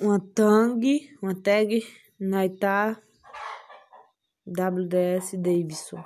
uma tag, uma tag Naita WDS Davidson.